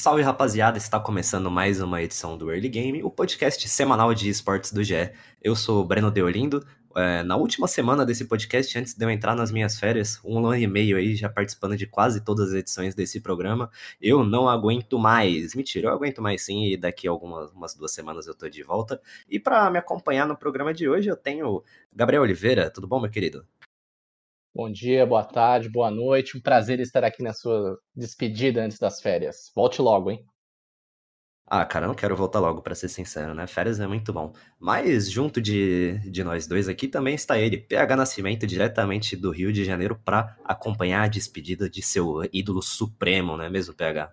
Salve rapaziada, está começando mais uma edição do Early Game, o podcast semanal de esportes do GE. Eu sou o Breno Deolindo. É, na última semana desse podcast, antes de eu entrar nas minhas férias, um ano e meio aí já participando de quase todas as edições desse programa, eu não aguento mais. Mentira, eu aguento mais sim, e daqui a algumas umas duas semanas eu tô de volta. E para me acompanhar no programa de hoje, eu tenho Gabriel Oliveira. Tudo bom, meu querido? Bom dia, boa tarde, boa noite. Um prazer estar aqui na sua despedida antes das férias. Volte logo, hein? Ah, cara, eu não quero voltar logo, pra ser sincero, né? Férias é muito bom. Mas junto de, de nós dois aqui também está ele, PH Nascimento, diretamente do Rio de Janeiro, para acompanhar a despedida de seu ídolo supremo, não é mesmo, PH?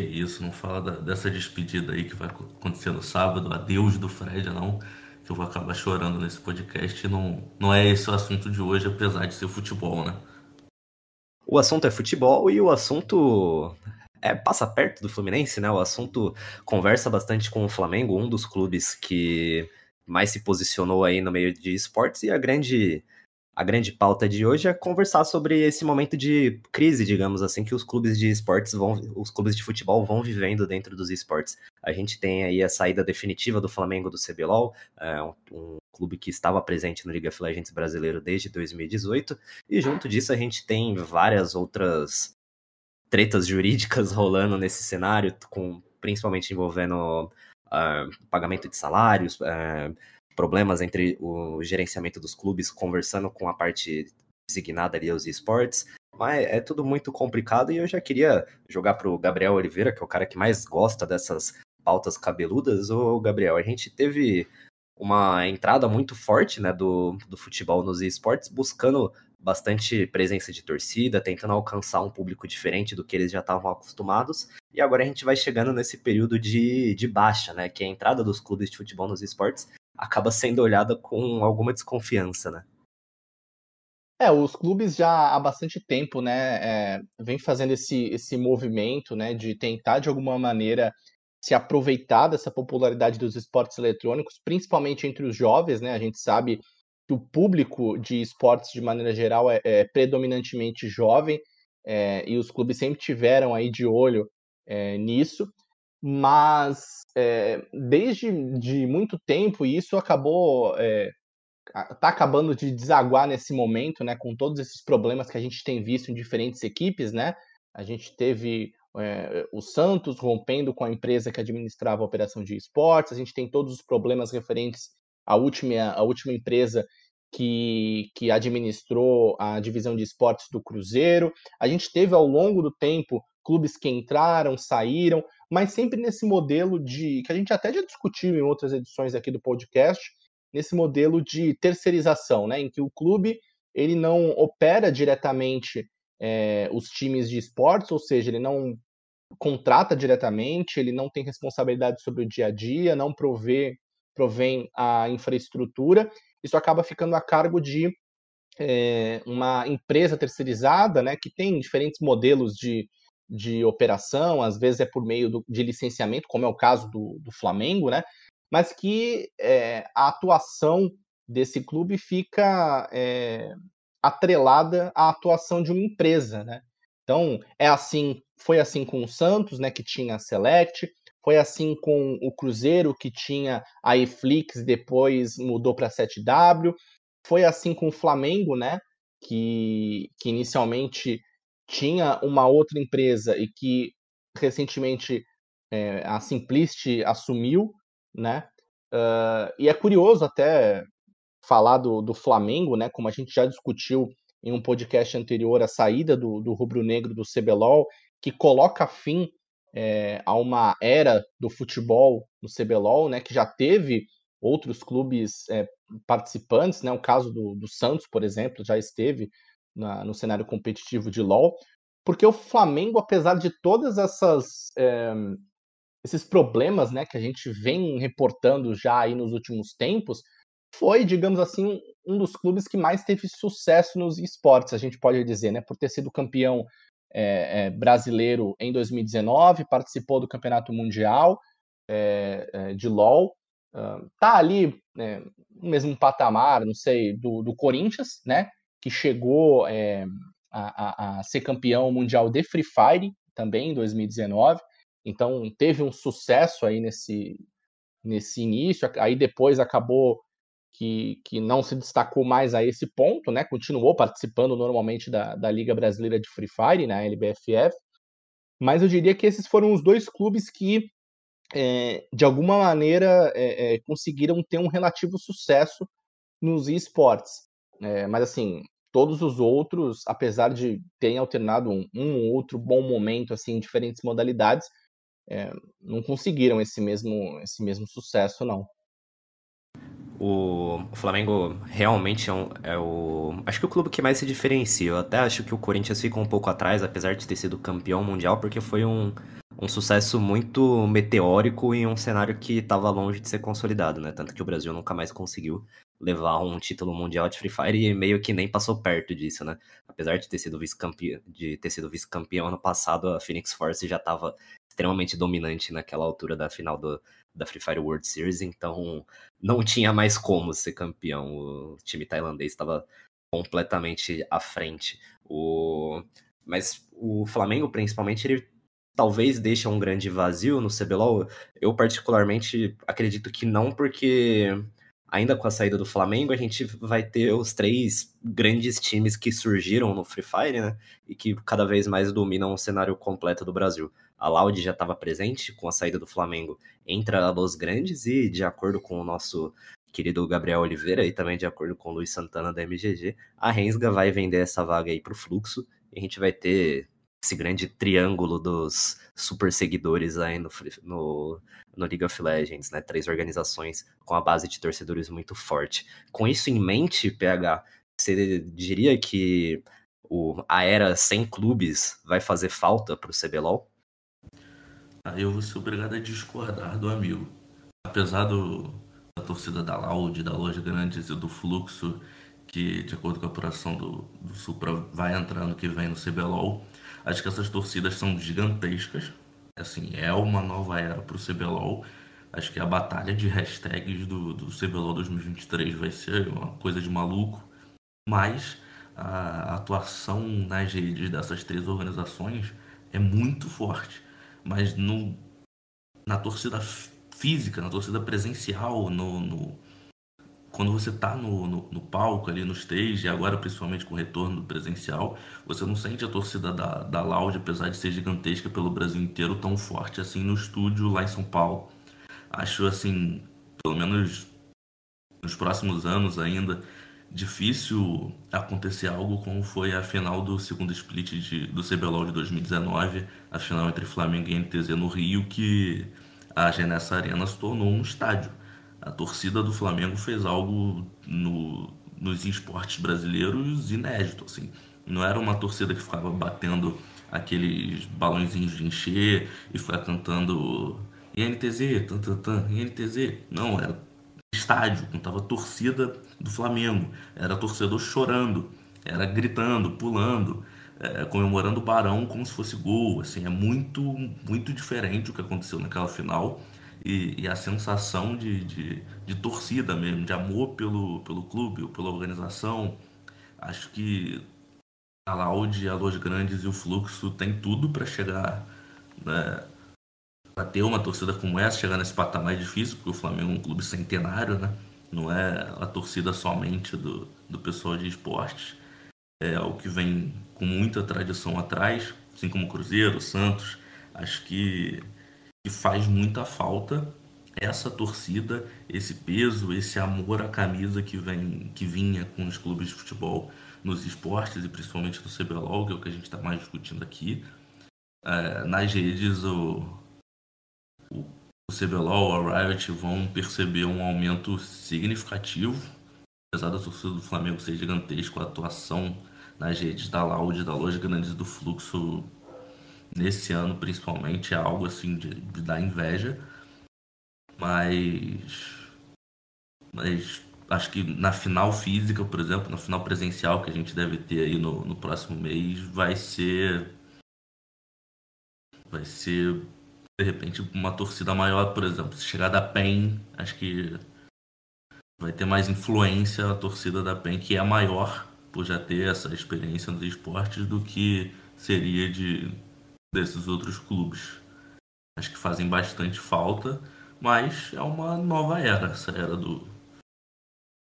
Que isso, não fala da- dessa despedida aí que vai acontecer no sábado, adeus do Fred, não, que eu vou acabar chorando nesse podcast. Não, não é esse o assunto de hoje, apesar de ser futebol, né? O assunto é futebol e o assunto é passa perto do Fluminense, né? O assunto conversa bastante com o Flamengo, um dos clubes que mais se posicionou aí no meio de esportes e a grande a grande pauta de hoje é conversar sobre esse momento de crise, digamos assim, que os clubes de esportes vão, os clubes de futebol vão vivendo dentro dos esportes. A gente tem aí a saída definitiva do Flamengo do CBLOL, é, um, um clube que estava presente no League of Legends brasileiro desde 2018, e junto disso a gente tem várias outras tretas jurídicas rolando nesse cenário, com principalmente envolvendo ah, pagamento de salários, ah, problemas entre o gerenciamento dos clubes conversando com a parte designada ali aos esportes. Mas é tudo muito complicado e eu já queria jogar pro Gabriel Oliveira, que é o cara que mais gosta dessas pautas cabeludas. Ô, Gabriel, a gente teve uma entrada muito forte né, do, do futebol nos esportes, buscando bastante presença de torcida, tentando alcançar um público diferente do que eles já estavam acostumados. E agora a gente vai chegando nesse período de, de baixa, né? Que a entrada dos clubes de futebol nos esportes acaba sendo olhada com alguma desconfiança, né? É, os clubes já há bastante tempo, né, é, vem fazendo esse, esse movimento, né, de tentar de alguma maneira se aproveitar dessa popularidade dos esportes eletrônicos, principalmente entre os jovens, né? A gente sabe que o público de esportes de maneira geral é, é predominantemente jovem é, e os clubes sempre tiveram aí de olho é, nisso, mas é, desde de muito tempo e isso acabou é, tá acabando de desaguar nesse momento, né, com todos esses problemas que a gente tem visto em diferentes equipes, né? A gente teve é, o Santos rompendo com a empresa que administrava a operação de esportes, a gente tem todos os problemas referentes à última, à última empresa que, que administrou a divisão de esportes do Cruzeiro. A gente teve ao longo do tempo clubes que entraram, saíram, mas sempre nesse modelo de que a gente até já discutiu em outras edições aqui do podcast, nesse modelo de terceirização, né, em que o clube ele não opera diretamente é, os times de esportes, ou seja, ele não contrata diretamente, ele não tem responsabilidade sobre o dia a dia, não provê, provém a infraestrutura, isso acaba ficando a cargo de é, uma empresa terceirizada, né, que tem diferentes modelos de, de operação, às vezes é por meio do, de licenciamento, como é o caso do, do Flamengo, né, mas que é, a atuação desse clube fica é, atrelada à atuação de uma empresa, né? Então, é assim, foi assim com o Santos, né, que tinha a Select, foi assim com o Cruzeiro, que tinha a Eflix, depois mudou para a 7W, foi assim com o Flamengo, né, que, que inicialmente tinha uma outra empresa e que recentemente é, a Simplist assumiu, né, uh, e é curioso até falar do, do Flamengo, né, como a gente já discutiu em um podcast anterior a saída do, do rubro-negro do CBLOL, que coloca fim é, a uma era do futebol no CBLOL, né, que já teve outros clubes é, participantes, né, o caso do, do, Santos, por exemplo, já esteve na, no cenário competitivo de LOL, porque o Flamengo, apesar de todas essas é, esses problemas, né, que a gente vem reportando já aí nos últimos tempos, foi, digamos assim, um dos clubes que mais teve sucesso nos esportes, a gente pode dizer, né, por ter sido campeão é, é, brasileiro em 2019, participou do Campeonato Mundial de LoL, tá ali né, no mesmo patamar, não sei, do, do Corinthians, né, que chegou a, a, a ser campeão mundial de Free Fire também em 2019. Então teve um sucesso aí nesse, nesse início, aí depois acabou que, que não se destacou mais a esse ponto, né? Continuou participando normalmente da, da Liga Brasileira de Free Fire, na né? LBFF. Mas eu diria que esses foram os dois clubes que, é, de alguma maneira, é, é, conseguiram ter um relativo sucesso nos esportes. mas assim, todos os outros, apesar de terem alternado um, um ou outro bom momento assim, em diferentes modalidades, é, não conseguiram esse mesmo, esse mesmo sucesso, não. O Flamengo realmente é, um, é, o. Acho que o clube que mais se diferencia. Eu até acho que o Corinthians fica um pouco atrás, apesar de ter sido campeão mundial, porque foi um, um sucesso muito meteórico em um cenário que estava longe de ser consolidado, né? Tanto que o Brasil nunca mais conseguiu levar um título mundial de Free Fire e meio que nem passou perto disso, né? Apesar de ter sido vice-campeão, de ter sido vice-campeão ano passado, a Phoenix Force já estava extremamente dominante naquela altura da final do, da Free Fire World Series, então não tinha mais como ser campeão. O time tailandês estava completamente à frente. O... Mas o Flamengo, principalmente, ele talvez deixe um grande vazio no CBLOL. Eu, particularmente, acredito que não, porque ainda com a saída do Flamengo, a gente vai ter os três grandes times que surgiram no Free Fire, né? E que cada vez mais dominam o cenário completo do Brasil. A Loud já estava presente com a saída do Flamengo, entra a Los Grandes e, de acordo com o nosso querido Gabriel Oliveira e também de acordo com o Luiz Santana da MGG, a Rensga vai vender essa vaga aí para o Fluxo e a gente vai ter esse grande triângulo dos super seguidores aí no, no, no, League of Legends, né? Três organizações com a base de torcedores muito forte. Com isso em mente, PH, você diria que o, a era sem clubes vai fazer falta para o CBLOL? Aí eu vou ser obrigado a discordar do amigo. Apesar do, da torcida da Loud, da Loja Grandes e do Fluxo, que de acordo com a apuração do, do Supra vai entrar no que vem no CBLOL, Acho que essas torcidas são gigantescas. Assim, é uma nova era para o CBLOL. Acho que a batalha de hashtags do, do CBLOL 2023 vai ser uma coisa de maluco. Mas a atuação nas redes dessas três organizações é muito forte. Mas no, na torcida física, na torcida presencial, no, no quando você está no, no, no, palco, ali no stage, e agora principalmente com o retorno presencial, você não sente a torcida da, da Loud, apesar de ser gigantesca pelo Brasil inteiro, tão forte assim no estúdio lá em São Paulo. Acho assim, pelo menos nos próximos anos ainda, difícil acontecer algo como foi a final do segundo split de, do CBLOL de 2019, a final entre Flamengo e NTZ no Rio, que a Genessa Arena se tornou um estádio a torcida do Flamengo fez algo no, nos esportes brasileiros inédito, assim. Não era uma torcida que ficava batendo aqueles balãozinhos de encher e ficava cantando INTZ, tan, tan, tan, INTZ. Não, era estádio, não tava torcida do Flamengo. Era torcedor chorando, era gritando, pulando, é, comemorando o Barão como se fosse gol. Assim, é muito, muito diferente o que aconteceu naquela final e, e a sensação de, de, de, torcida mesmo, de amor pelo, pelo clube pela organização. Acho que a Laude, a Los Grandes e o Fluxo tem tudo para chegar, né, para ter uma torcida como essa, chegar nesse patamar difícil, porque o Flamengo é um clube centenário, né? Não é a torcida somente do, do pessoal de esportes. É o que vem com muita tradição atrás, assim como Cruzeiro, Santos. Acho que que faz muita falta essa torcida, esse peso, esse amor à camisa que vem, que vinha com os clubes de futebol nos esportes e principalmente no CBLOL, que é o que a gente está mais discutindo aqui. É, nas redes, o, o, o CBLOL, a Riot vão perceber um aumento significativo, apesar da torcida do Flamengo ser gigantesca, a atuação nas redes da Loud, da Loja Grandes do Fluxo nesse ano principalmente é algo assim de, de dar inveja. Mas. Mas acho que na final física, por exemplo, na final presencial que a gente deve ter aí no, no próximo mês, vai ser. Vai ser, de repente, uma torcida maior, por exemplo. Se chegar da PEN, acho que vai ter mais influência a torcida da PEN, que é maior por já ter essa experiência nos esportes, do que seria de desses outros clubes. Acho que fazem bastante falta, mas é uma nova era, essa era do,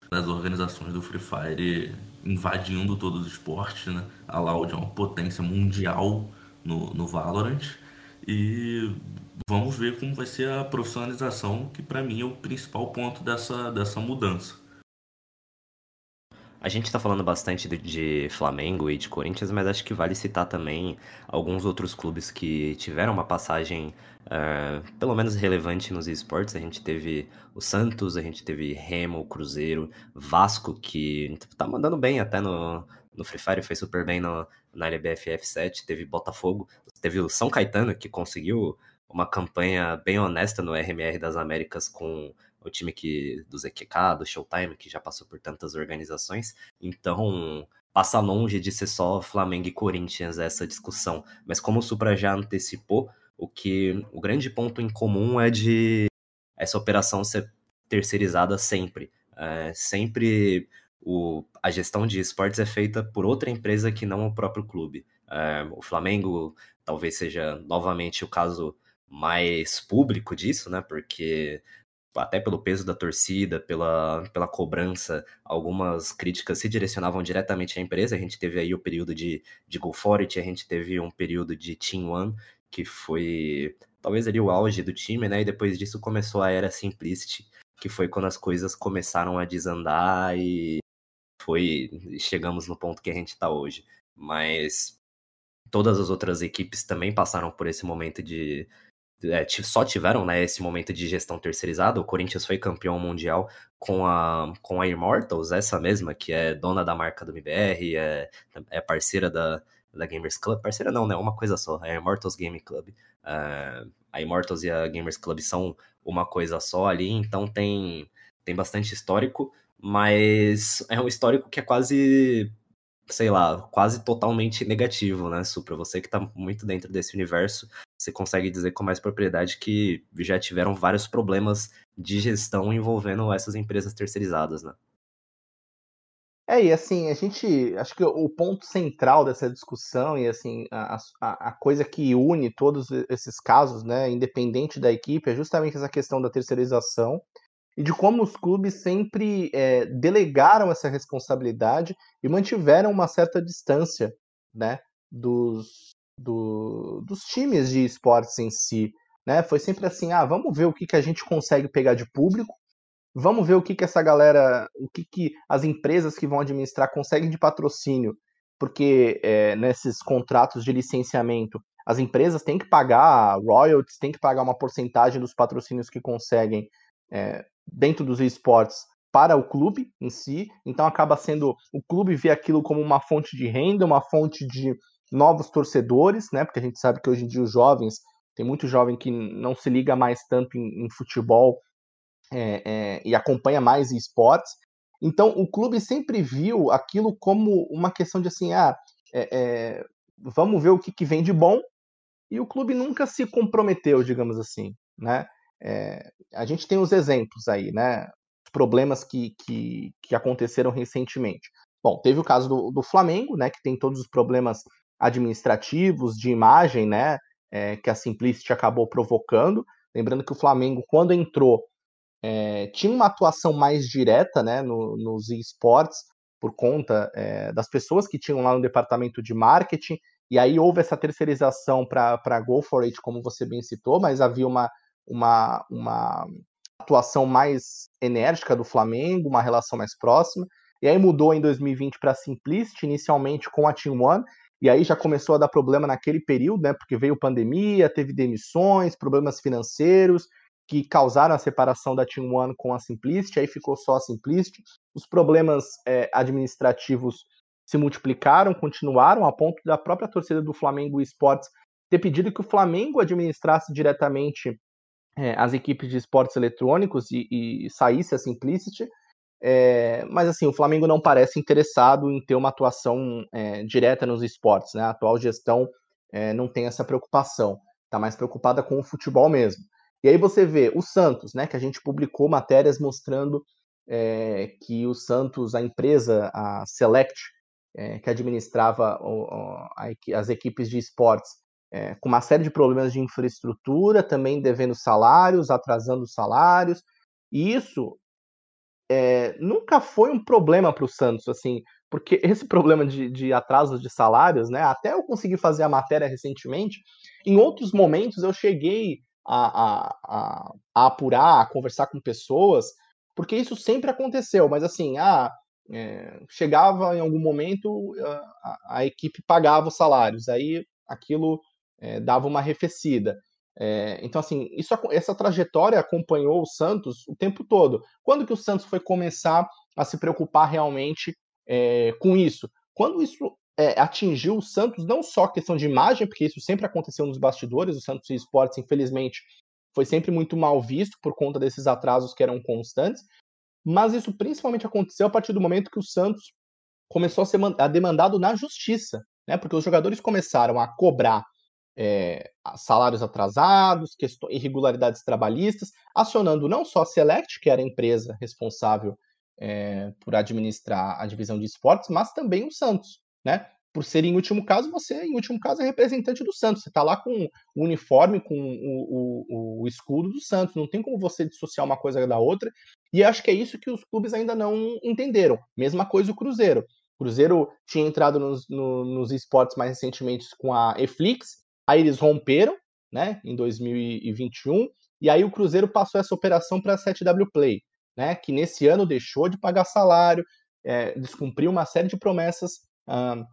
das organizações do Free Fire invadindo todos os esportes, né? A Loud é uma potência mundial no, no Valorant e vamos ver como vai ser a profissionalização, que para mim é o principal ponto dessa, dessa mudança. A gente está falando bastante de, de, Flamengo e de Corinthians, mas acho que vale citar também alguns outros clubes que tiveram uma passagem uh, pelo menos relevante nos esportes. A gente teve o Santos, a gente teve Remo, Cruzeiro, Vasco, que tá mandando bem até no, no Free Fire, foi super bem no, na LBF F7, teve Botafogo, teve o São Caetano, que conseguiu uma campanha bem honesta no RMR das Américas com o time que do ZQK, do Showtime, que já passou por tantas organizações. Então, passa longe de ser só Flamengo e Corinthians essa discussão. Mas como o Supra já antecipou, o que o grande ponto em comum é de essa operação ser terceirizada sempre. É, sempre o, a gestão de esportes é feita por outra empresa que não o próprio clube. É, o Flamengo talvez seja novamente o caso mais público disso, né? Porque até pelo peso da torcida, pela, pela cobrança, algumas críticas se direcionavam diretamente à empresa. A gente teve aí o período de, de Go For It, a gente teve um período de Team One, que foi talvez ali o auge do time, né? E depois disso começou a era Simplicity, que foi quando as coisas começaram a desandar e foi chegamos no ponto que a gente está hoje. Mas todas as outras equipes também passaram por esse momento de, é, só tiveram né, esse momento de gestão terceirizada. O Corinthians foi campeão mundial com a, com a Immortals, essa mesma, que é dona da marca do MBR, é, é parceira da, da Gamers Club. Parceira não, né? Uma coisa só, é a Immortals Game Club. Uh, a Immortals e a Gamers Club são uma coisa só ali, então tem, tem bastante histórico, mas é um histórico que é quase sei lá, quase totalmente negativo, né, Supra? Você que tá muito dentro desse universo, você consegue dizer com mais propriedade que já tiveram vários problemas de gestão envolvendo essas empresas terceirizadas, né? É, e assim, a gente. Acho que o ponto central dessa discussão e assim, a, a, a, coisa que une todos esses casos, né, independente da equipe, é justamente essa questão da terceirização e de como os clubes sempre é, delegaram essa responsabilidade e mantiveram uma certa distância né, dos, do, dos times de esportes em si. Né? Foi sempre assim, ah, vamos ver o que, que a gente consegue pegar de público, vamos ver o que, que essa galera, o que, que as empresas que vão administrar conseguem de patrocínio, porque é, nesses contratos de licenciamento as empresas têm que pagar royalties, têm que pagar uma porcentagem dos patrocínios que conseguem é, dentro dos esportes para o clube em si, então acaba sendo o clube vê aquilo como uma fonte de renda, uma fonte de novos torcedores, né? Porque a gente sabe que hoje em dia os jovens tem muito jovem que não se liga mais tanto em, em futebol é, é, e acompanha mais esportes. Então o clube sempre viu aquilo como uma questão de assim, ah, é, é, vamos ver o que, que vem de bom. E o clube nunca se comprometeu, digamos assim, né? É, a gente tem os exemplos aí, né? Problemas que, que, que aconteceram recentemente. Bom, teve o caso do, do, Flamengo, né? Que tem todos os problemas administrativos, de imagem, né? É, que a Simplicity acabou provocando. Lembrando que o Flamengo, quando entrou, é, tinha uma atuação mais direta né, no, nos esportes, por conta é, das pessoas que tinham lá no departamento de marketing, e aí houve essa terceirização para Go For It, como você bem citou, mas havia uma uma, uma atuação mais enérgica do Flamengo, uma relação mais próxima. E aí mudou em 2020 para Simplicity, inicialmente com a Team One, e aí já começou a dar problema naquele período, né? Porque veio pandemia, teve demissões, problemas financeiros que causaram a separação da Team One com a Simplicity, aí ficou só a Simplicity. Os problemas é, administrativos se multiplicaram, continuaram, a ponto da própria torcida do Flamengo Esportes ter pedido que o Flamengo administrasse diretamente é, as equipes de esportes eletrônicos e, e saísse a Simplicity. É, mas assim, o Flamengo não parece interessado em ter uma atuação é, direta nos esportes, né? A atual gestão é, não tem essa preocupação, está mais preocupada com o futebol mesmo. E aí você vê o Santos, né? Que a gente publicou matérias mostrando é, que o Santos, a empresa, a Select, é, que administrava o, a, as equipes de esportes, é, com uma série de problemas de infraestrutura, também devendo salários, atrasando salários. E isso é, nunca foi um problema para o Santos, assim, porque esse problema de, de atrasos de salários, né? Até eu consegui fazer a matéria recentemente. Em outros momentos eu cheguei a, a, a, a apurar, a conversar com pessoas porque isso sempre aconteceu, mas assim, ah, é, chegava em algum momento, a, a, equipe pagava os salários, aí aquilo é, dava uma arrefecida. É, então, assim, isso, essa trajetória acompanhou o Santos o tempo todo. Quando que o Santos foi começar a se preocupar realmente é, com isso? Quando isso é, atingiu o Santos, não só questão de imagem, porque isso sempre aconteceu nos bastidores, o Santos Esportes, infelizmente, foi sempre muito mal visto por conta desses atrasos que eram constantes, mas isso principalmente aconteceu a partir do momento que o Santos começou a ser demandado na justiça, né? Porque os jogadores começaram a cobrar é, salários atrasados, irregularidades trabalhistas, acionando não só a Select, que era a empresa responsável é, por administrar a divisão de esportes, mas também o Santos, né? por ser em último caso, você, em último caso, é representante do Santos. Você está lá com o uniforme, com o, o, o, escudo do Santos. Não tem como você dissociar uma coisa da outra. E acho que é isso que os clubes ainda não entenderam. Mesma coisa o Cruzeiro. O Cruzeiro tinha entrado nos, no, nos esportes mais recentemente com a Eflix, aí eles romperam, né, em 2021, e aí o Cruzeiro passou essa operação para a 7W Play, né, que nesse ano deixou de pagar salário, é, descumpriu uma série de promessas ah,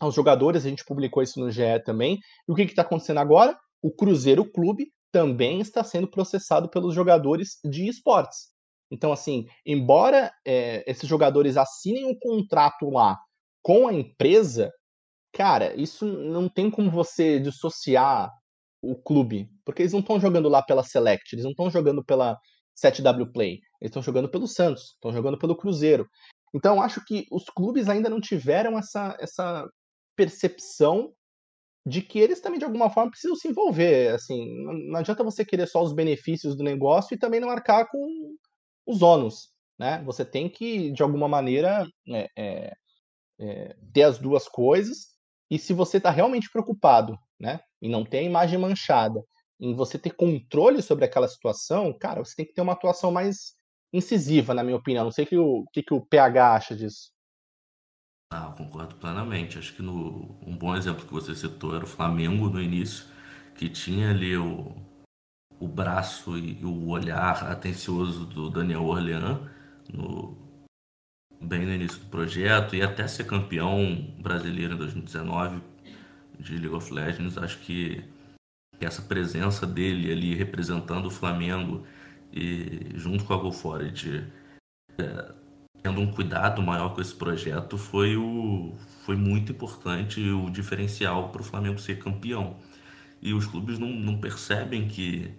aos jogadores, a gente publicou isso no GE também. E o que está acontecendo agora? O Cruzeiro Clube também está sendo processado pelos jogadores de esportes. Então, assim, embora é, esses jogadores assinem um contrato lá com a empresa, cara, isso não tem como você dissociar o clube, porque eles não estão jogando lá pela Select, eles não estão jogando pela 7W Play, eles estão jogando pelo Santos, estão jogando pelo Cruzeiro. Então, acho que os clubes ainda não tiveram essa, essa percepção de que eles também, de alguma forma, precisam se envolver. Assim, não adianta você querer só os benefícios do negócio e também não arcar com os ônus. Né? Você tem que, de alguma maneira, é, é, é, ter as duas coisas. E se você está realmente preocupado né, e não tem a imagem manchada, em você ter controle sobre aquela situação, cara, você tem que ter uma atuação mais incisiva, na minha opinião. Não sei o que o, que, que o PH acha disso. Ah, concordo plenamente. Acho que no, um bom exemplo que você citou era o Flamengo no início, que tinha ali o, o braço e o olhar atencioso do Daniel Orlean no, bem no início do projeto e até ser campeão brasileiro em 2019 de League of Legends. Acho que essa presença dele ali representando o Flamengo e junto com a GoForward é, tendo um cuidado maior com esse projeto foi, o, foi muito importante o diferencial para o Flamengo ser campeão. E os clubes não, não percebem que,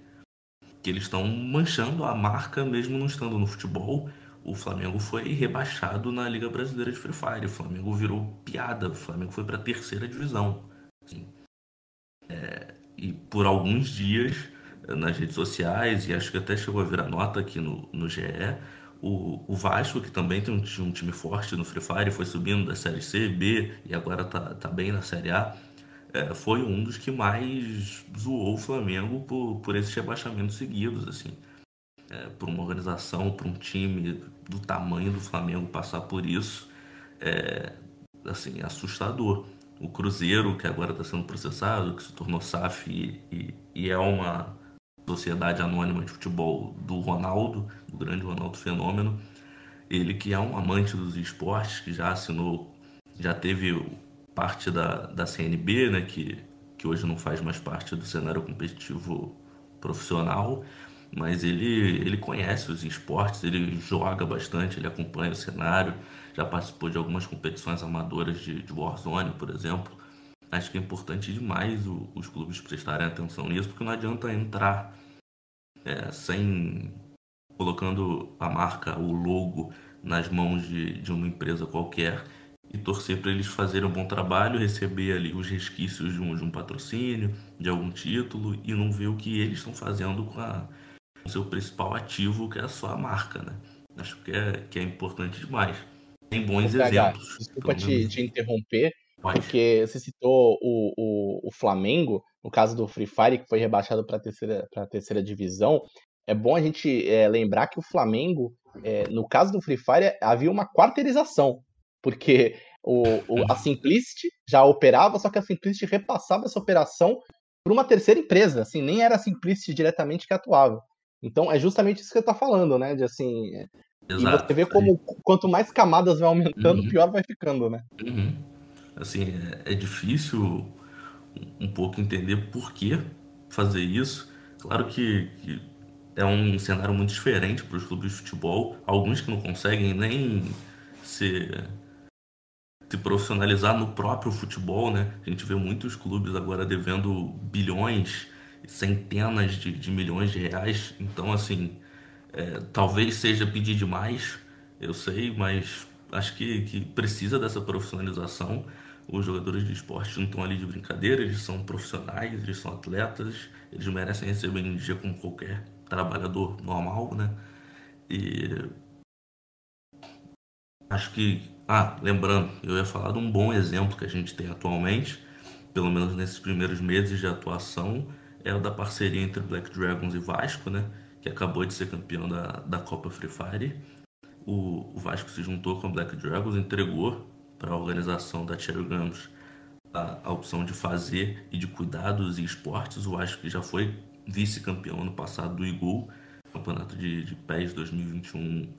que eles estão manchando a marca mesmo não estando no futebol. O Flamengo foi rebaixado na Liga Brasileira de Free Fire. O Flamengo virou piada. O Flamengo foi para a terceira divisão. Assim. É, e por alguns dias nas redes sociais, e acho que até chegou a virar nota aqui no, no GE, o, o Vasco, que também tem um, um, time forte no Free Fire, foi subindo da Série C, B e agora tá, tá bem na Série A, é, foi um dos que mais zoou o Flamengo por, por esses rebaixamentos seguidos, assim. É, por uma organização, por um time do tamanho do Flamengo passar por isso, é, assim, assustador. O Cruzeiro, que agora está sendo processado, que se tornou SAF e, e, e é uma Sociedade Anônima de Futebol do Ronaldo, do grande Ronaldo Fenômeno. Ele que é um amante dos esportes, que já assinou, já teve parte da, da CNB, né, que, que hoje não faz mais parte do cenário competitivo profissional, mas ele, ele conhece os esportes, ele joga bastante, ele acompanha o cenário, já participou de algumas competições amadoras de, de Warzone, por exemplo. acho que é importante demais o, os clubes prestarem atenção nisso, porque não adianta entrar é, sem colocando a marca, o logo nas mãos de, de uma empresa qualquer e torcer para eles fazerem um bom trabalho, receber ali os resquícios de um, de um patrocínio, de algum título e não ver o que eles estão fazendo com, a, seu principal ativo, que é a sua marca, né? Acho que é, que é importante demais. Tem bons exemplos. Desculpa te, te, interromper, Pode. porque você citou o, o, o, Flamengo, no caso do Free Fire, que foi rebaixado para a terceira, terceira divisão. É bom a gente é, lembrar que o Flamengo, é, no caso do Free Fire, havia uma quarteirização porque o, o, a Simplicity já operava, só que a Simplicity repassava essa operação para uma terceira empresa, assim, nem era a Simplicity diretamente que atuava. Então é justamente isso que você está falando, né? De assim. Exato. E você vê como quanto mais camadas vai aumentando, uhum. pior vai ficando, né? Uhum. Assim, é, é difícil um pouco entender por que fazer isso. Claro que, que é um cenário muito diferente para os clubes de futebol. Alguns que não conseguem nem ser se profissionalizar no próprio futebol, né? A gente vê muitos clubes agora devendo bilhões, centenas de, de milhões de reais. Então, assim, é, talvez seja pedir demais, eu sei, mas acho que, que precisa dessa profissionalização. Os jogadores de esporte não estão ali de brincadeira, eles são profissionais, eles são atletas, eles merecem receber em dia como qualquer trabalhador normal, né? E acho que ah, lembrando, eu ia falar de um bom exemplo que a gente tem atualmente, pelo menos nesses primeiros meses de atuação, é o da parceria entre Black Dragons e Vasco, né? Que acabou de ser campeão da, da Copa Free Fire. O, o Vasco se juntou com a Black Dragons, entregou para a organização da Cherry Gamos a, a, opção de fazer e de cuidar dos esportes. O Vasco que já foi vice-campeão ano passado do IGUL, campeonato de, de PES 2021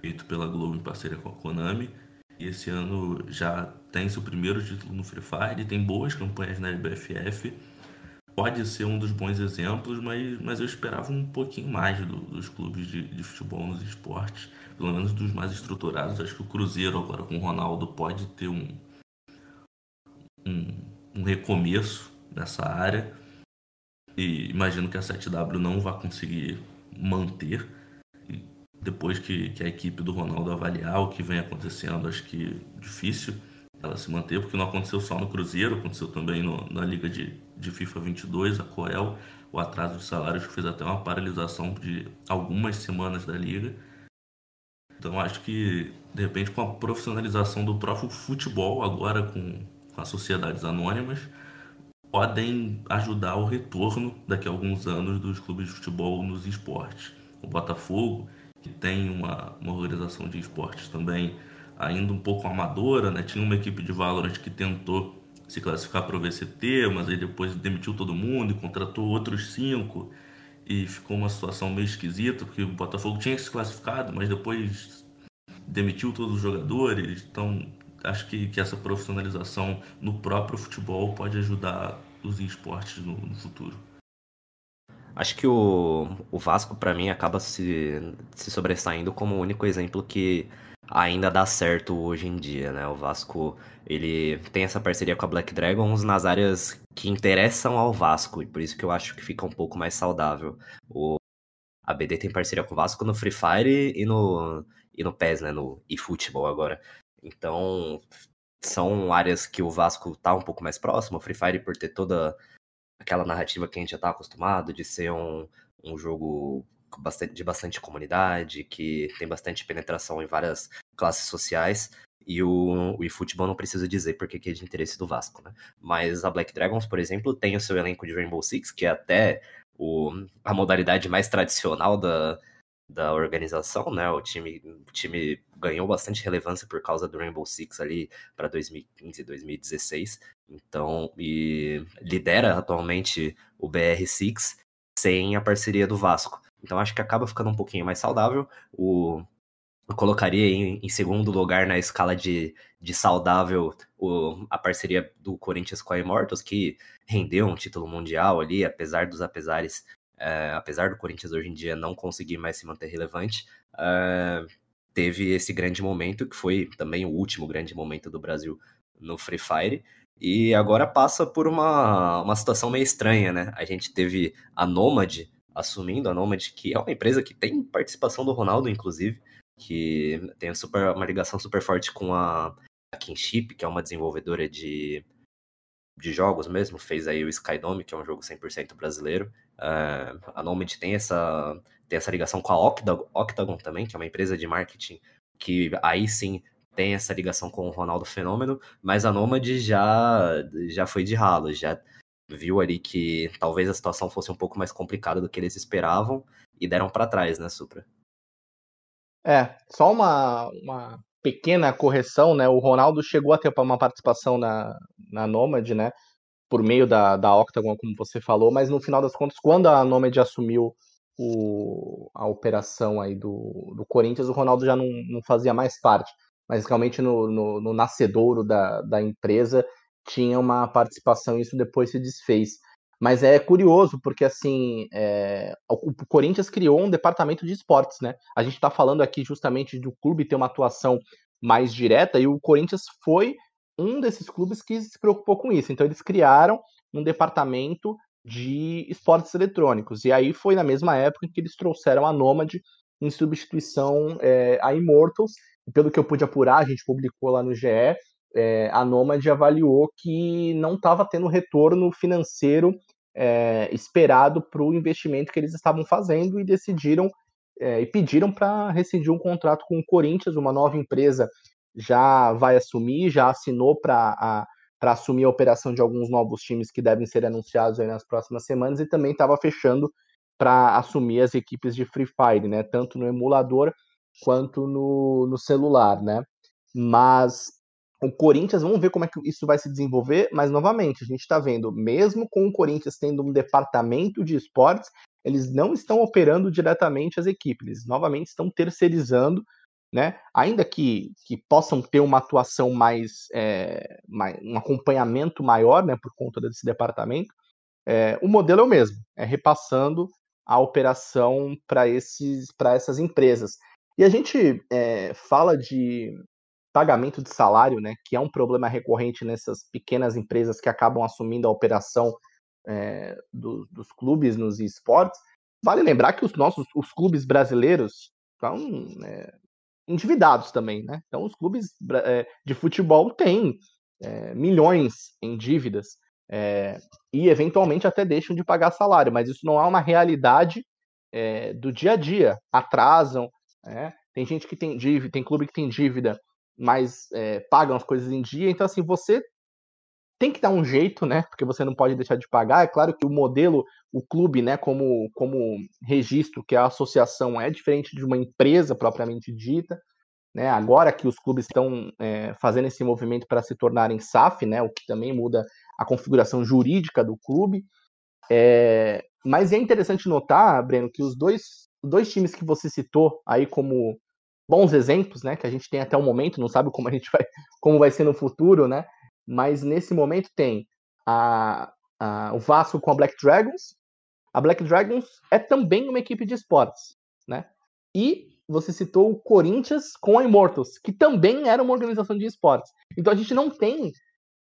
feito pela Globo em parceria com a Konami e esse ano já tem seu primeiro título no Free Fire, tem boas campanhas na LBFF. Pode ser um dos bons exemplos, mas, mas eu esperava um pouquinho mais do, dos clubes de, de futebol nos esportes, pelo menos dos mais estruturados. Acho que o Cruzeiro, agora com o Ronaldo, pode ter um, um, um recomeço nessa área. E imagino que a 7W não vai conseguir manter depois que, que, a equipe do Ronaldo avaliar o que vem acontecendo, acho que difícil ela se manter, porque não aconteceu só no Cruzeiro, aconteceu também no, na Liga de, de FIFA 22, a Coel, o atraso de salários fez até uma paralisação de algumas semanas da Liga. Então acho que, de repente, com a profissionalização do próprio futebol, agora com, com as sociedades anônimas, podem ajudar o retorno daqui a alguns anos dos clubes de futebol nos esportes. O Botafogo que tem uma, uma organização de esportes também ainda um pouco amadora, né? Tinha uma equipe de Valorant que tentou se classificar para o VCT, mas aí depois demitiu todo mundo e contratou outros cinco e ficou uma situação meio esquisita, porque o Botafogo tinha se classificado, mas depois demitiu todos os jogadores, então acho que, que essa profissionalização no próprio futebol pode ajudar os esportes no, no futuro. Acho que o, o Vasco, para mim, acaba se, se sobressaindo como o único exemplo que ainda dá certo hoje em dia, né? O Vasco, ele tem essa parceria com a Black Dragons nas áreas que interessam ao Vasco, e por isso que eu acho que fica um pouco mais saudável. O, a BD tem parceria com o Vasco no Free Fire e no, e no PES, né? No eFootball agora. Então, são áreas que o Vasco tá um pouco mais próximo. O Free Fire, por ter toda aquela narrativa que a gente já tá acostumado de ser um, um jogo bastante, de bastante comunidade, que tem bastante penetração em várias classes sociais. E o, o eFootball não precisa dizer porque que é de interesse do Vasco, né? Mas a Black Dragons, por exemplo, tem o seu elenco de Rainbow Six, que é até o, a modalidade mais tradicional da, da organização, né? O time, o time ganhou bastante relevância por causa do Rainbow Six ali para 2015 2016. Então, e lidera atualmente o BR6 sem a parceria do Vasco. Então acho que acaba ficando um pouquinho mais saudável. O eu colocaria em, em, segundo lugar na escala de, de saudável o, a parceria do Corinthians com a Immortals, que rendeu um título mundial ali, apesar dos apesares é, apesar do Corinthians hoje em dia não conseguir mais se manter relevante, é, teve esse grande momento, que foi também o último grande momento do Brasil no Free Fire, E agora passa por uma, uma situação meio estranha, né? A gente teve a Nomad assumindo, a Nomad, que é uma empresa que tem participação do Ronaldo, inclusive, que tem super, uma ligação super forte com a, a Kinship, que é uma desenvolvedora de, de jogos mesmo, fez aí o Skydome, que é um jogo 100% brasileiro. Uh, a Nomad tem essa, tem essa ligação com a Octagon, Octagon também, que é uma empresa de marketing que aí sim tem essa ligação com o Ronaldo Fenômeno, mas a Nomad já, já foi de ralo, já viu ali que talvez a situação fosse um pouco mais complicada do que eles esperavam e deram para trás, né, Supra? É, só uma, uma pequena correção, né? O Ronaldo chegou a ter uma participação na, na Nomad, né? Por meio da, da Octagon, como você falou, mas no final das contas, quando a Nomad assumiu o, a operação aí do, do Corinthians, o Ronaldo já não, não fazia mais parte mas realmente no, no, no nascedouro da, da empresa tinha uma participação isso depois se desfez. Mas é curioso, porque assim, é, o Corinthians criou um departamento de esportes, né? A gente está falando aqui justamente do clube ter uma atuação mais direta, e o Corinthians foi um desses clubes que se preocupou com isso. Então eles criaram um departamento de esportes eletrônicos. E aí foi na mesma época que eles trouxeram a Nomad em substituição é, a Immortals, pelo que eu pude apurar, a gente publicou lá no GE, é, a Nomad avaliou que não estava tendo retorno financeiro é, esperado para o investimento que eles estavam fazendo e decidiram é, e pediram para rescindir um contrato com o Corinthians, uma nova empresa já vai assumir, já assinou para assumir a operação de alguns novos times que devem ser anunciados nas próximas semanas e também estava fechando para assumir as equipes de Free Fire, né, tanto no emulador quanto no, no celular, né? Mas o Corinthians, vamos ver como é que isso vai se desenvolver, mas novamente, a gente está vendo, mesmo com o Corinthians tendo um departamento de esportes, eles não estão operando diretamente as equipes, eles novamente estão terceirizando, né? Ainda que, que possam ter uma atuação mais, é, mais um acompanhamento maior, né, por conta desse departamento, é, o modelo é o mesmo, é repassando a operação para essas empresas. E a gente é, fala de pagamento de salário, né, que é um problema recorrente nessas pequenas empresas que acabam assumindo a operação é, do, dos clubes nos esportes. Vale lembrar que os nossos os clubes brasileiros estão é, endividados também, né? Então os clubes é, de futebol têm é, milhões em dívidas e eventualmente até deixam de pagar salário, mas isso não é uma realidade do dia a dia. Atrasam, é, tem gente que tem dívida, tem clube que tem dívida, mas é, pagam as coisas em dia. Então, assim, você tem que dar um jeito, né? Porque você não pode deixar de pagar. É claro que o modelo, o clube, né, como, como registro, que a associação, é diferente de uma empresa propriamente dita. Né? Agora que os clubes estão é, fazendo esse movimento para se tornarem SAF, né? O que também muda a configuração jurídica do clube. É, mas é interessante notar, Breno, que os dois dois times que você citou aí como bons exemplos, né, que a gente tem até o momento, não sabe como a gente vai, como vai ser no futuro, né, mas nesse momento tem a, a, o Vasco com a Black Dragons. A Black Dragons é também uma equipe de esportes, né? E você citou o Corinthians com a Immortals, que também era uma organização de esportes. Então a gente não tem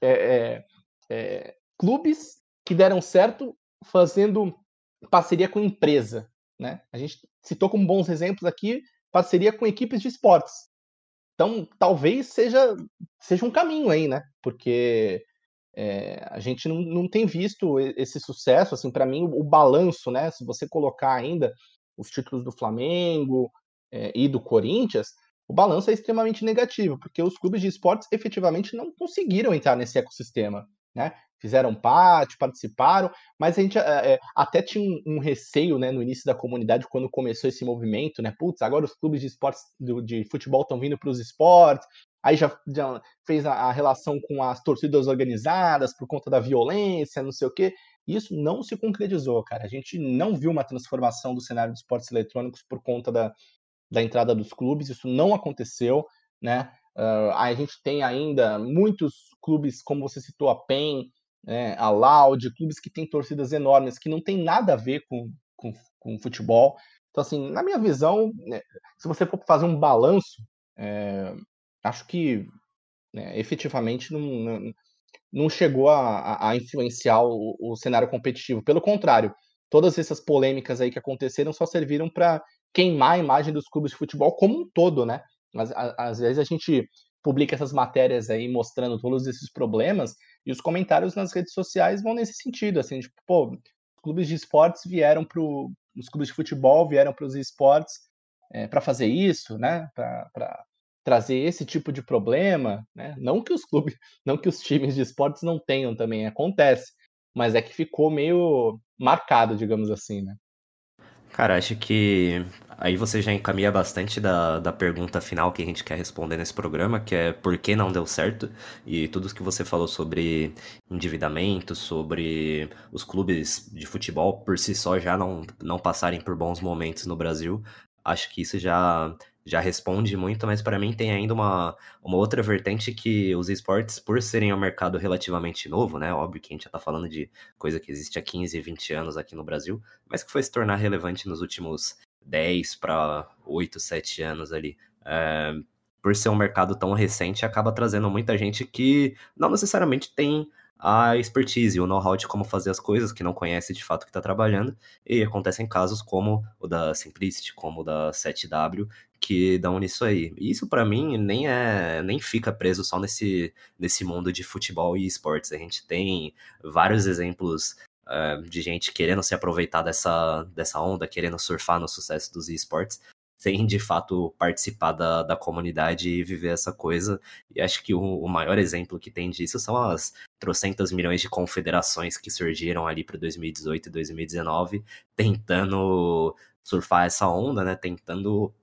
é, é, é, clubes que deram certo fazendo parceria com empresa, né? A gente citou como bons exemplos aqui parceria com equipes de esportes. Então, talvez seja, seja um caminho aí, né? Porque é, a gente não, não tem visto esse sucesso. Assim, para mim, o, o, balanço, né? Se você colocar ainda os títulos do Flamengo é, e do Corinthians, o balanço é extremamente negativo, porque os clubes de esportes efetivamente não conseguiram entrar nesse ecossistema. Né? Fizeram parte, participaram, mas a gente é, até tinha um, um, receio né, no início da comunidade quando começou esse movimento, né? Putz, agora os clubes de esportes do, de futebol estão vindo para os esportes, aí já, já fez a, a, relação com as torcidas organizadas por conta da violência, não sei o quê. Isso não se concretizou, cara. A gente não viu uma transformação do cenário de esportes eletrônicos por conta da, da entrada dos clubes, isso não aconteceu, né? Uh, a gente tem ainda muitos clubes, como você citou, a PEN, né, a Loud, clubes que têm torcidas enormes, que não tem nada a ver com, com, com futebol. Então, assim, na minha visão, né, se você for fazer um balanço, é, acho que né, efetivamente não, não, chegou a, a influenciar o, o, cenário competitivo. Pelo contrário, todas essas polêmicas aí que aconteceram só serviram para queimar a imagem dos clubes de futebol como um todo, né? Às, às vezes a gente publica essas matérias aí mostrando todos esses problemas e os comentários nas redes sociais vão nesse sentido, assim, tipo, pô, os clubes de esportes vieram para os clubes de futebol vieram para os esportes é, para fazer isso, né? Para trazer esse tipo de problema, né? Não que os clubes, não que os times de esportes não tenham também, acontece, mas é que ficou meio marcado, digamos assim, né? Cara, acho que aí você já encaminha bastante da, da pergunta final que a gente quer responder nesse programa, que é por que não deu certo? E tudo que você falou sobre endividamento, sobre os clubes de futebol por si só já não, não passarem por bons momentos no Brasil, acho que isso já já responde muito, mas para mim tem ainda uma, uma outra vertente que os esportes, por serem um mercado relativamente novo, né? Óbvio que a gente já tá falando de coisa que existe há 15, 20 anos aqui no Brasil, mas que foi se tornar relevante nos últimos 10 para 8, 7 anos ali. É, por ser um mercado tão recente, acaba trazendo muita gente que não necessariamente tem a expertise, o know-how de como fazer as coisas, que não conhece de fato que está trabalhando, e acontecem casos como o da Simplicity, como o da 7W, que dão nisso aí. Isso para mim nem é nem fica preso só nesse, nesse mundo de futebol e esportes. A gente tem vários exemplos uh, de gente querendo se aproveitar dessa, dessa onda, querendo surfar no sucesso dos esportes, sem de fato participar da, da comunidade e viver essa coisa. E acho que o, o maior exemplo que tem disso são as trocentas milhões de confederações que surgiram ali para 2018 e 2019, tentando surfar essa onda, né? Tentando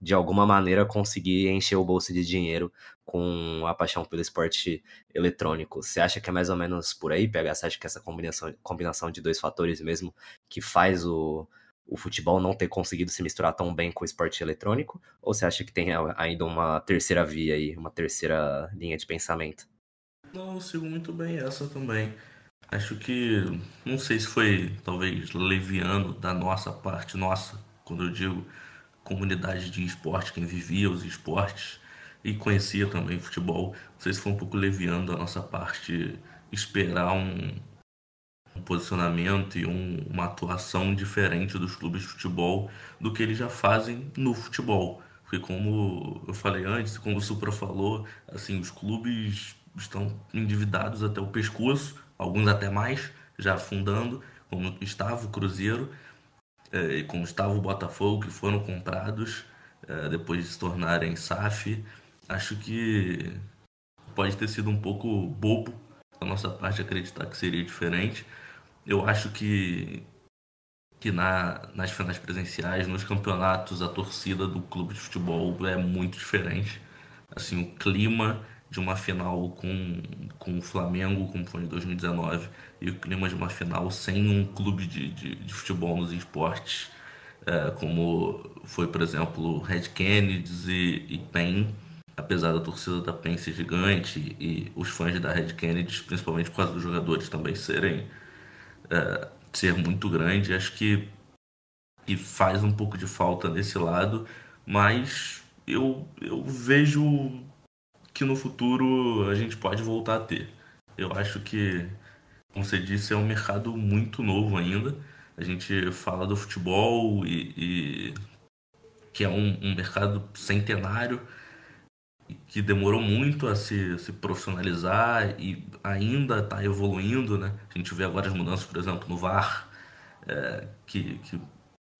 de alguma maneira conseguir encher o bolso de dinheiro com a paixão pelo esporte eletrônico. Você acha que é mais ou menos por aí, PH? Você acha que essa combinação, combinação de dois fatores mesmo que faz o, o futebol não ter conseguido se misturar tão bem com o esporte eletrônico? Ou você acha que tem ainda uma terceira via aí, uma terceira linha de pensamento? Não, eu sigo muito bem essa também. Acho que, não sei se foi talvez leviano da nossa parte, nossa, quando eu digo comunidade de esporte, quem vivia os esportes e conhecia também futebol, não sei se foi um pouco leviano da nossa parte esperar um, um posicionamento e um, uma atuação diferente dos clubes de futebol do que eles já fazem no futebol. Porque como eu falei antes, como o Supra falou, assim, os clubes estão endividados até o pescoço, alguns até mais, já afundando, como estava o Cruzeiro, é, como estava o Botafogo, que foram comprados é, depois de se tornarem SAF. Acho que pode ter sido um pouco bobo da nossa parte acreditar que seria diferente, eu acho que, que na, nas finais presenciais, nos campeonatos, a torcida do clube de futebol é muito diferente. Assim, o clima de uma final com, com o Flamengo, como foi em 2019, e o clima de uma final sem um clube de, de, de futebol nos esportes, é, como foi, por exemplo, Red Kennedy e, e apesar da torcida da PEN ser gigante e os fãs da Red Kennedy, principalmente por causa dos jogadores também serem é, ser muito grande. Acho que, que faz um pouco de falta nesse lado, mas eu, eu vejo que no futuro a gente pode voltar a ter. Eu acho que, como você disse, é um mercado muito novo ainda. A gente fala do futebol e, e que é um, um mercado centenário que demorou muito a se, se profissionalizar e ainda está evoluindo, né? A gente vê agora as mudanças, por exemplo, no VAR, é, que, que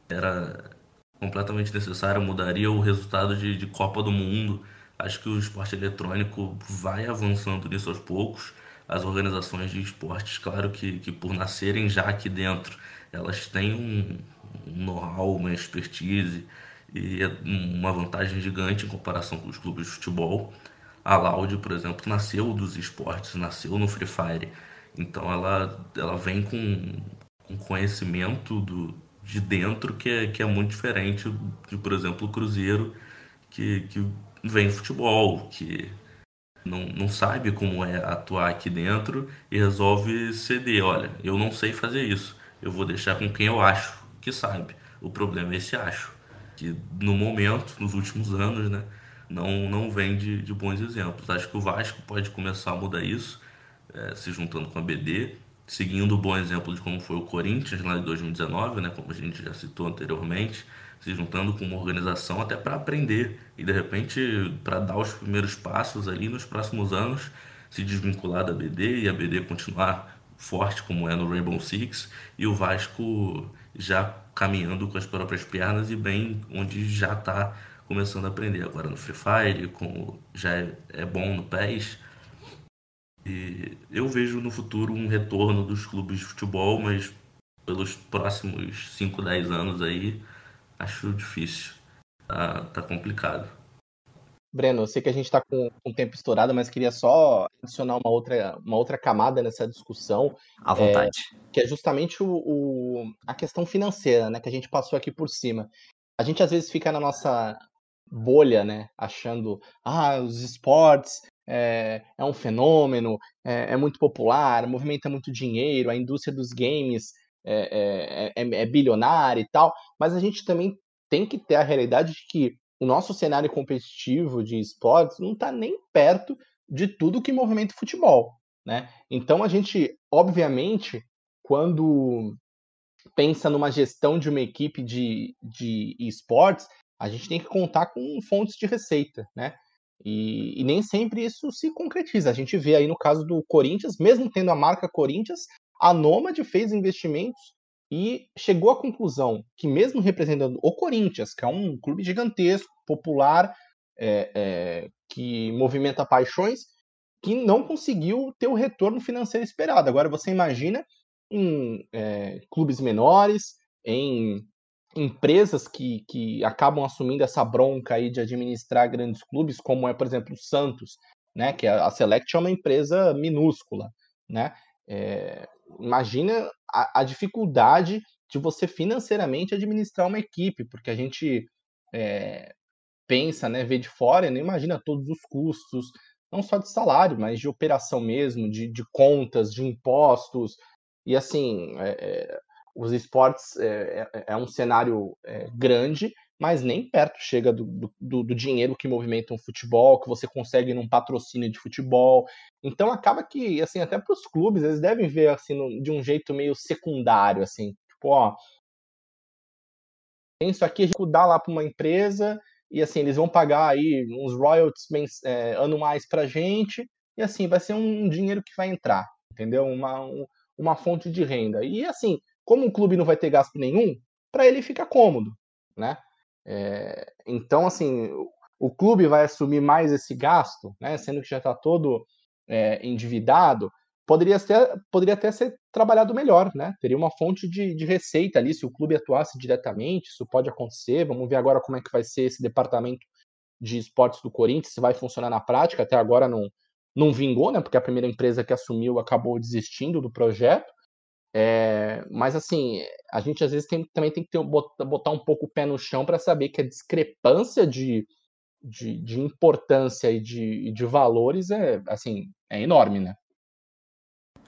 era completamente necessário, mudaria o resultado de, de Copa do Mundo. Acho que o esporte eletrônico vai avançando nisso aos poucos. As organizações de esportes, claro que, que por nascerem já aqui dentro, elas têm um, um know-how, uma expertise, e é uma vantagem gigante em comparação com os clubes de futebol. A Loud, por exemplo, nasceu dos esportes, nasceu no Free Fire. Então ela, ela vem com, com conhecimento do, de dentro que é, que é muito diferente de, por exemplo, o Cruzeiro, que, que vem futebol, que não, não sabe como é atuar aqui dentro e resolve ceder. Olha, eu não sei fazer isso, eu vou deixar com quem eu acho que sabe. O problema é esse acho que no momento, nos últimos anos, né, não, não vem de, de bons exemplos. Acho que o Vasco pode começar a mudar isso. é, se juntando com a BD, seguindo o bom exemplo de como foi o Corinthians lá em 2019, né, como a gente já citou anteriormente, se juntando com uma organização até para aprender e de repente para dar os primeiros passos ali nos próximos anos, se desvincular da BD e a BD continuar forte como é no Rainbow Six e o Vasco já caminhando com as próprias pernas e bem onde já está começando a aprender agora no Free Fire, como já é, é bom no PES. E eu vejo no futuro um retorno dos clubes de futebol, mas pelos próximos 5, 10 anos aí, acho difícil. Tá, tá complicado. Breno, eu sei que a gente está com o tempo estourado, mas queria só adicionar uma outra, uma outra camada nessa discussão. À vontade. É, que é justamente o, o, a questão financeira, né? Que a gente passou aqui por cima. A gente às vezes fica na nossa bolha, né? Achando, ah, os esportes é, é um fenômeno, é, é, muito popular, movimenta muito dinheiro, a indústria dos games é, é, é, é bilionária e tal, mas a gente também tem que ter a realidade de que o nosso cenário competitivo de esportes não está nem perto de tudo que movimenta futebol, né? Então a gente, obviamente, quando pensa numa gestão de uma equipe de, de esportes, a gente tem que contar com fontes de receita, né? E, e, nem sempre isso se concretiza. A gente vê aí no caso do Corinthians, mesmo tendo a marca Corinthians, a Nomad fez investimentos e chegou à conclusão que, mesmo representando o Corinthians, que é um clube gigantesco, popular, é, é, que movimenta paixões, que não conseguiu ter o retorno financeiro esperado. Agora, você imagina em é, clubes menores, em empresas que, que acabam assumindo essa bronca aí de administrar grandes clubes, como é, por exemplo, o Santos, né, que a Select é uma empresa minúscula, né? É, imagina a, a, dificuldade de você financeiramente administrar uma equipe, porque a gente é, pensa, né, vê de fora não imagina todos os custos, não só de salário, mas de operação mesmo, de, de contas, de impostos, e assim, é, é os esportes é, é, é um cenário é, grande, mas nem perto chega do, do, do, dinheiro que movimenta um futebol, que você consegue num patrocínio de futebol. Então acaba que, assim, até para os clubes, eles devem ver assim no, de um jeito meio secundário, assim, tipo, ó, tem isso aqui, a gente dá lá para uma empresa e assim eles vão pagar aí uns royalties é, anuais para gente e assim vai ser um dinheiro que vai entrar, entendeu? Uma, um, uma fonte de renda. E assim, como o clube não vai ter gasto nenhum, para ele fica cômodo, né? É, então, assim, o, clube vai assumir mais esse gasto, né? Sendo que já está todo é, endividado, poderia até, poderia até ser trabalhado melhor, né? Teria uma fonte de, de receita ali, se o clube atuasse diretamente, isso pode acontecer. Vamos ver agora como é que vai ser esse departamento de esportes do Corinthians, se vai funcionar na prática. Até agora não, não vingou, né? Porque a primeira empresa que assumiu acabou desistindo do projeto. É, mas assim, a gente às vezes tem, também tem que ter, botar um pouco o pé no chão para saber que a discrepância de, de, de importância e de, de, valores é assim é enorme, né?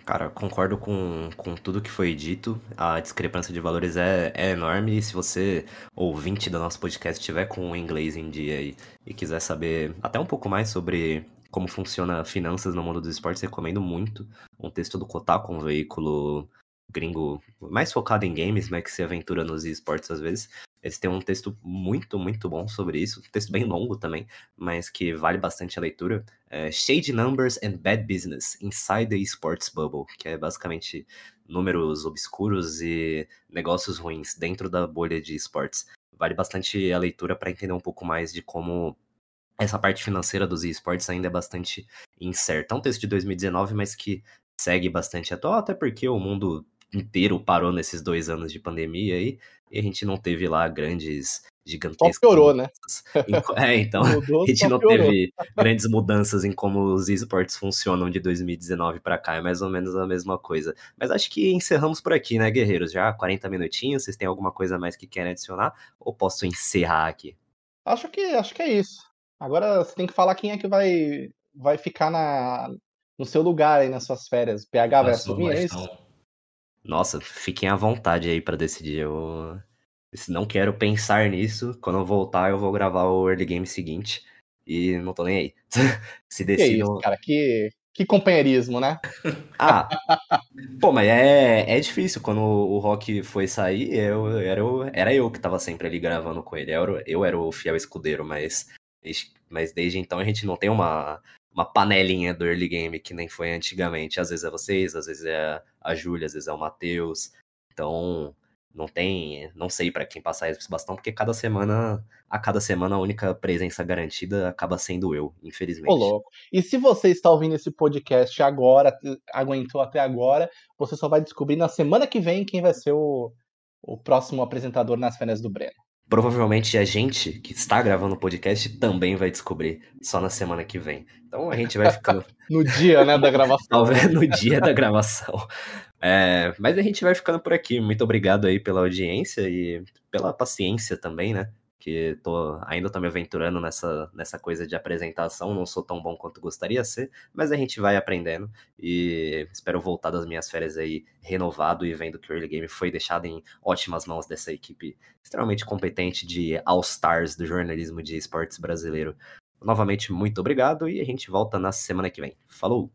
Cara, concordo com, com tudo que foi dito. A discrepância de valores é, é enorme. E se você, ouvinte do nosso podcast, tiver com o inglês em dia e, e quiser saber até um pouco mais sobre como funciona finanças no mundo dos esportes, recomendo muito um texto do Kotaku, um veículo gringo mais focado em games, mas que se aventura nos esportes às vezes. Eles têm um texto muito, muito bom sobre isso. Um texto bem longo também, mas que vale bastante a leitura. É Shade Numbers and Bad Business Inside the Sports Bubble, que é basicamente números obscuros e negócios ruins dentro da bolha de esportes. Vale bastante a leitura para entender um pouco mais de como essa parte financeira dos esportes ainda é bastante incerta. É um texto de 2019, mas que segue bastante atual, até porque o mundo inteiro parou nesses dois anos de pandemia aí, e a gente não teve lá grandes gigantescas. Só piorou, né? É, então Mudou, a gente não piorou. teve grandes mudanças em como os esportes funcionam de 2019 para cá, é mais ou menos a mesma coisa. Mas acho que encerramos por aqui, né, guerreiros? Já 40 minutinhos, vocês têm alguma coisa mais que querem adicionar? Ou posso encerrar aqui? Acho que, acho que é isso. Agora você tem que falar quem é que vai, vai ficar na, no seu lugar aí nas suas férias. PH vai assumir, é isso? Nossa, fiquem à vontade aí para decidir. Eu não quero pensar nisso. Quando eu voltar, eu vou gravar o early game seguinte. E não tô nem aí. Se decidam. Que isso, cara, que, que companheirismo, né? Ah, pô, mas é, é difícil. Quando o Rock foi sair, eu, era, eu, era eu que tava sempre ali gravando com ele. Eu era, eu era o fiel escudeiro, mas, mas desde então a gente não tem uma, uma panelinha do early game que nem foi antigamente. Às vezes é vocês, às vezes é a Júlia, às vezes é o Matheus. Então, não tem, não sei para quem passar esse bastão, porque cada semana, a cada semana a única presença garantida acaba sendo eu, infelizmente. Ô, louco. E se você está ouvindo esse podcast agora, aguentou até agora, você só vai descobrir na semana que vem quem vai ser o, o próximo apresentador nas férias do Breno. Provavelmente a gente que está gravando o podcast também vai descobrir só na semana que vem. Então a gente vai ficando. no dia, né, da gravação. Talvez no dia da gravação. É, mas a gente vai ficando por aqui. Muito obrigado aí pela audiência e pela paciência também, né? Que tô, ainda tô me aventurando nessa, nessa coisa de apresentação, não sou tão bom quanto gostaria de ser, mas a gente vai aprendendo e espero voltar das minhas férias aí renovado e vendo que o Early Game foi deixado em ótimas mãos dessa equipe extremamente competente de All-Stars do jornalismo de esportes brasileiro. Novamente, muito obrigado e a gente volta na semana que vem. Falou!